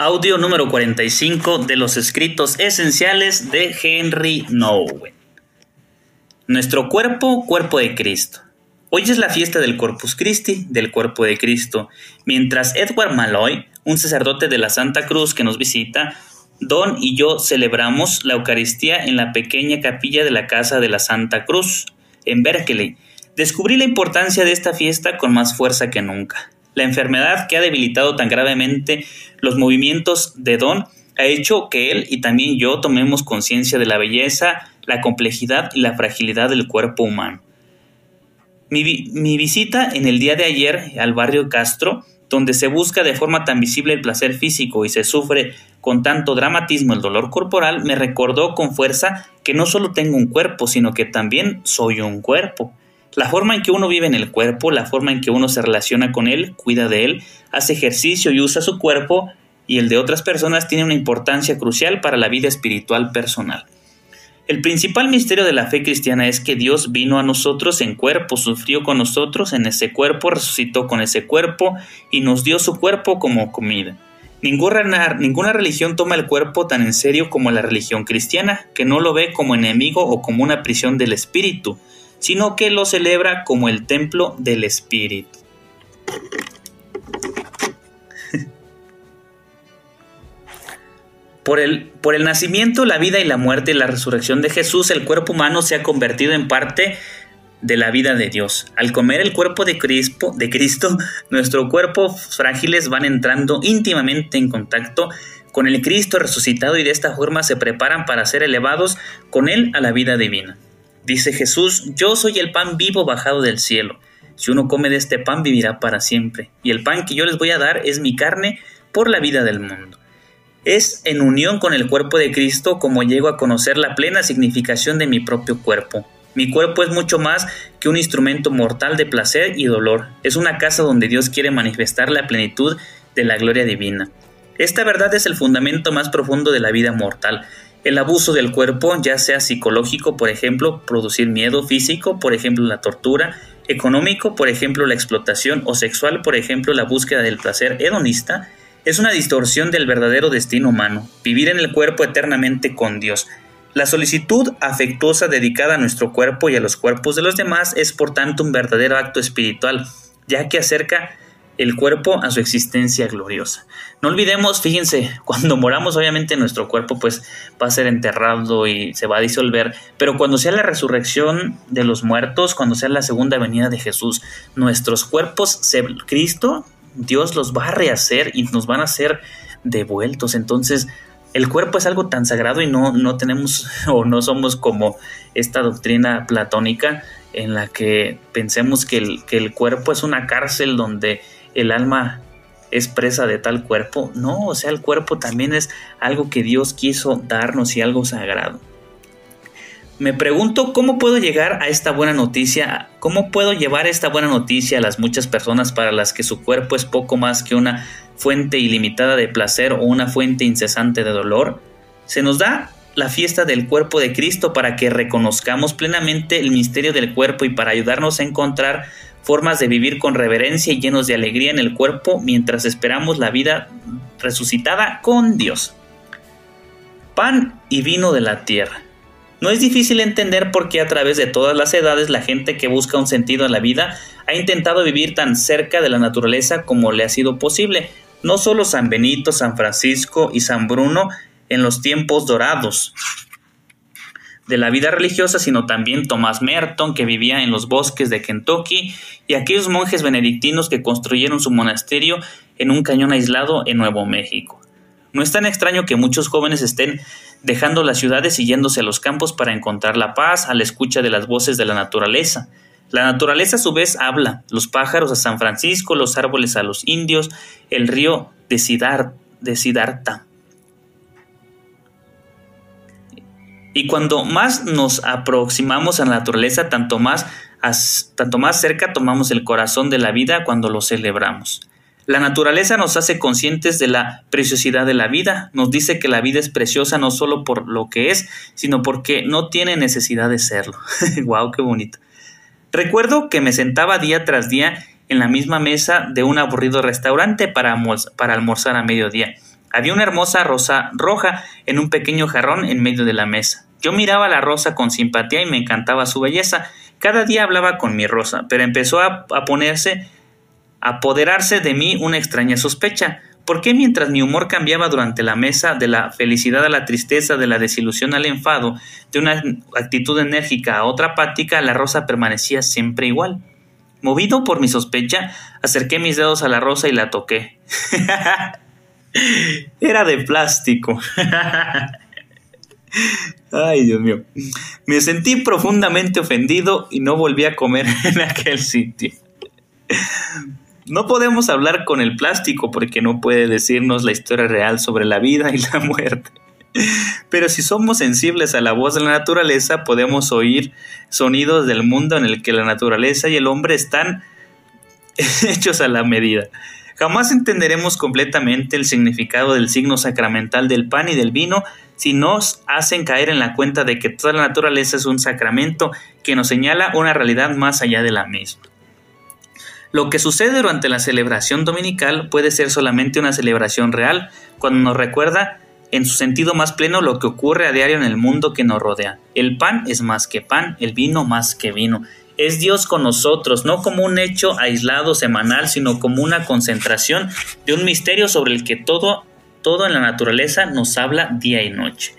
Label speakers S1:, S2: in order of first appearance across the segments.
S1: Audio número 45 de los escritos esenciales de Henry Nowen. Nuestro cuerpo, cuerpo de Cristo. Hoy es la fiesta del Corpus Christi, del cuerpo de Cristo, mientras Edward Malloy, un sacerdote de la Santa Cruz que nos visita, Don y yo celebramos la Eucaristía en la pequeña capilla de la Casa de la Santa Cruz, en Berkeley. Descubrí la importancia de esta fiesta con más fuerza que nunca. La enfermedad que ha debilitado tan gravemente los movimientos de Don ha hecho que él y también yo tomemos conciencia de la belleza, la complejidad y la fragilidad del cuerpo humano. Mi, visita en el día de ayer al barrio Castro, donde se busca de forma tan visible el placer físico y se sufre con tanto dramatismo el dolor corporal, me recordó con fuerza que no solo tengo un cuerpo, sino que también soy un cuerpo. La forma en que uno vive en el cuerpo, la forma en que uno se relaciona con él, cuida de él, hace ejercicio y usa su cuerpo y el de otras personas tiene una importancia crucial para la vida espiritual personal. El principal misterio de la fe cristiana es que Dios vino a nosotros en cuerpo, sufrió con nosotros en ese cuerpo, resucitó con ese cuerpo y nos dio su cuerpo como comida. Ninguna, ninguna religión toma el cuerpo tan en serio como la religión cristiana, que no lo ve como enemigo o como una prisión del espíritu, sino que lo celebra como el templo del Espíritu. Por el, por el, nacimiento, la vida y la muerte y la resurrección de Jesús, el cuerpo humano se ha convertido en parte de la vida de Dios. Al comer el cuerpo de Cristo, de Cristo, nuestros cuerpos frágiles van entrando íntimamente en contacto con el Cristo resucitado y de esta forma se preparan para ser elevados con Él a la vida divina. Dice Jesús, yo soy el pan vivo bajado del cielo. Si uno come de este pan vivirá para siempre. Y el pan que yo les voy a dar es mi carne por la vida del mundo. Es en unión con el cuerpo de Cristo como llego a conocer la plena significación de mi propio cuerpo. Mi cuerpo es mucho más que un instrumento mortal de placer y dolor. Es una casa donde Dios quiere manifestar la plenitud de la gloria divina. Esta verdad es el fundamento más profundo de la vida mortal el abuso del cuerpo, ya sea psicológico, por ejemplo, producir miedo físico, por ejemplo, la tortura, económico, por ejemplo, la explotación, o sexual, por ejemplo, la búsqueda del placer hedonista, es una distorsión del verdadero destino humano, vivir en el cuerpo eternamente con Dios. La solicitud afectuosa dedicada a nuestro cuerpo y a los cuerpos de los demás es por tanto un verdadero acto espiritual, ya que acerca el cuerpo a su existencia gloriosa. No olvidemos, fíjense, cuando moramos obviamente nuestro cuerpo pues va a ser enterrado y se va a disolver, pero cuando sea la resurrección de los muertos, cuando sea la segunda venida de Jesús, nuestros cuerpos, Cristo, Dios los va a rehacer y nos van a ser devueltos. Entonces, el cuerpo es algo tan sagrado y no, no tenemos o no somos como esta doctrina platónica en la que pensemos que el, que el cuerpo es una cárcel donde el alma es presa de tal cuerpo. No, o sea, el cuerpo también es algo que Dios quiso darnos y algo sagrado. Me pregunto cómo puedo llegar a esta buena noticia, cómo puedo llevar esta buena noticia a las muchas personas para las que su cuerpo es poco más que una fuente ilimitada de placer o una fuente incesante de dolor. Se nos da la fiesta del cuerpo de Cristo para que reconozcamos plenamente el misterio del cuerpo y para ayudarnos a encontrar formas de vivir con reverencia y llenos de alegría en el cuerpo mientras esperamos la vida resucitada con Dios. Pan y vino de la tierra. No es difícil entender por qué a través de todas las edades la gente que busca un sentido en la vida ha intentado vivir tan cerca de la naturaleza como le ha sido posible. No solo San Benito, San Francisco y San Bruno en los tiempos dorados, de la vida religiosa, sino también Thomas Merton, que vivía en los bosques de Kentucky, y aquellos monjes benedictinos que construyeron su monasterio en un cañón aislado en Nuevo México. No es tan extraño que muchos jóvenes estén dejando las ciudades y yéndose a los campos para encontrar la paz a la escucha de las voces de la naturaleza. La naturaleza a su vez habla, los pájaros a San Francisco, los árboles a los indios, el río de, Siddhartha Y cuando más nos aproximamos a la naturaleza, tanto más, tanto más cerca tomamos el corazón de la vida cuando lo celebramos. La naturaleza nos hace conscientes de la preciosidad de la vida, nos dice que la vida es preciosa no solo por lo que es, sino porque no tiene necesidad de serlo. ¡Wow, qué bonito! Recuerdo que me sentaba día tras día en la misma mesa de un aburrido restaurante para, para almorzar a mediodía. Había una hermosa rosa roja en un pequeño jarrón en medio de la mesa. Yo miraba la rosa con simpatía y me encantaba su belleza. Cada día hablaba con mi rosa, pero empezó a, a ponerse apoderarse de mí una extraña sospecha. ¿Por qué mientras mi humor cambiaba durante la mesa de la felicidad a la tristeza, de la desilusión al enfado, de una actitud enérgica a otra apática, la rosa permanecía siempre igual? Movido por mi sospecha, acerqué mis dedos a la rosa y la toqué. Era de plástico. Ay, Dios mío. Me sentí profundamente ofendido y no volví a comer en aquel sitio. No podemos hablar con el plástico porque no puede decirnos la historia real sobre la vida y la muerte. Pero si somos sensibles a la voz de la naturaleza, podemos oír sonidos del mundo en el que la naturaleza y el hombre están hechos a la medida. Jamás entenderemos completamente el significado del signo sacramental del pan y del vino si nos hacen caer en la cuenta de que toda la naturaleza es un sacramento que nos señala una realidad más allá de la misma. Lo que sucede durante la celebración dominical puede ser solamente una celebración real, cuando nos recuerda en su sentido más pleno lo que ocurre a diario en el mundo que nos rodea. El pan es más que pan, el vino más que vino. Es Dios con nosotros, no como un hecho aislado semanal, sino como una concentración de un misterio sobre el que todo, todo en la naturaleza nos habla día y noche.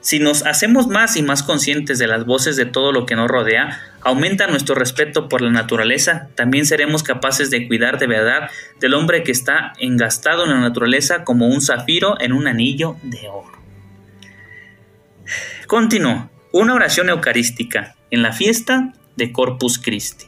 S1: Si nos hacemos más y más conscientes de las voces de todo lo que nos rodea, aumenta nuestro respeto por la naturaleza, también seremos capaces de cuidar de verdad del hombre que está engastado en la naturaleza como un zafiro en un anillo de oro. Continuó, una oración eucarística en la fiesta de Corpus Christi.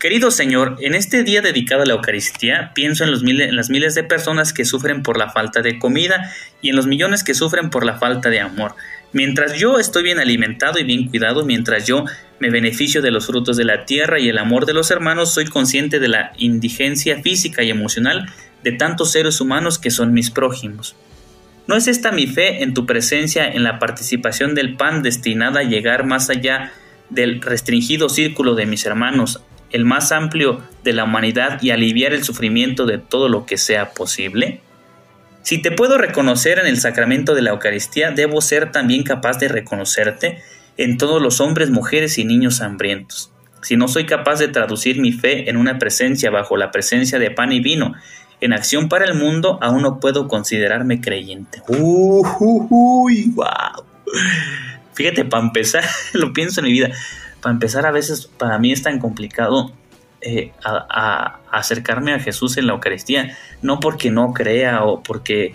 S1: Querido Señor, en este día dedicado a la Eucaristía, pienso en, los en las miles de personas que sufren por la falta de comida y en los millones que sufren por la falta de amor. Mientras yo estoy bien alimentado y bien cuidado, mientras yo me beneficio de los frutos de la tierra y el amor de los hermanos, soy consciente de la indigencia física y emocional de tantos seres humanos que son mis prójimos. ¿No es esta mi fe en tu presencia en la participación del pan destinada a llegar más allá del restringido círculo de mis hermanos, el más amplio de la humanidad y aliviar el sufrimiento de todo lo que sea posible? Si te puedo reconocer en el sacramento de la Eucaristía, debo ser también capaz de reconocerte en todos los hombres, mujeres y niños hambrientos. Si no soy capaz de traducir mi fe en una presencia bajo la presencia de pan y vino, en acción para el mundo, aún no puedo considerarme creyente. Uy, wow. Fíjate, para empezar, lo pienso en mi vida para empezar, a veces para mí es tan complicado eh, acercarme a Jesús en la Eucaristía, no porque no crea o porque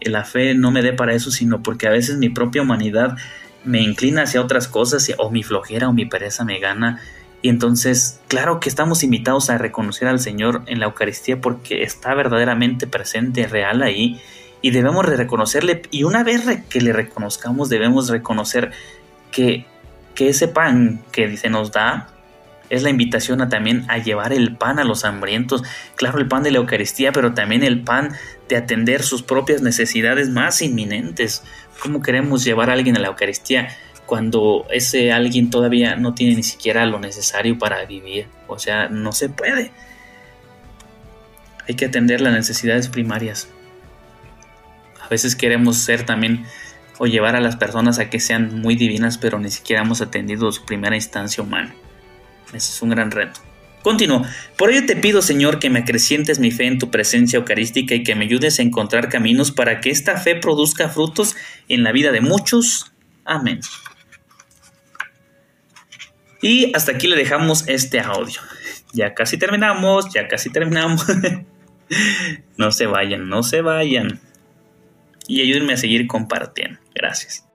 S1: la fe no me dé para eso, sino porque a veces mi propia humanidad me inclina hacia otras cosas o mi flojera o mi pereza me gana. Y entonces, claro que estamos invitados a reconocer al Señor en la Eucaristía porque está verdaderamente presente, real ahí, y debemos de reconocerle. Y una vez que le reconozcamos, debemos reconocer que que ese pan que se nos da es la invitación a también a llevar el pan a los hambrientos, claro, el pan de la Eucaristía, pero también el pan de atender sus propias necesidades más inminentes. ¿Cómo queremos llevar a alguien a la Eucaristía cuando ese alguien todavía no tiene ni siquiera lo necesario para vivir? O sea, no se puede. Hay que atender las necesidades primarias. A veces queremos ser también o llevar a las personas a que sean muy divinas, pero ni siquiera hemos atendido su primera instancia humana. Ese es un gran reto. Continúo. Por ello te pido, Señor, que me acrecientes mi fe en tu presencia eucarística y que me ayudes a encontrar caminos para que esta fe produzca frutos en la vida de muchos. Amén. Y hasta aquí le dejamos este audio. Ya casi terminamos, ya casi terminamos. no se vayan, no se vayan. Y ayúdenme a seguir compartiendo. Gracias.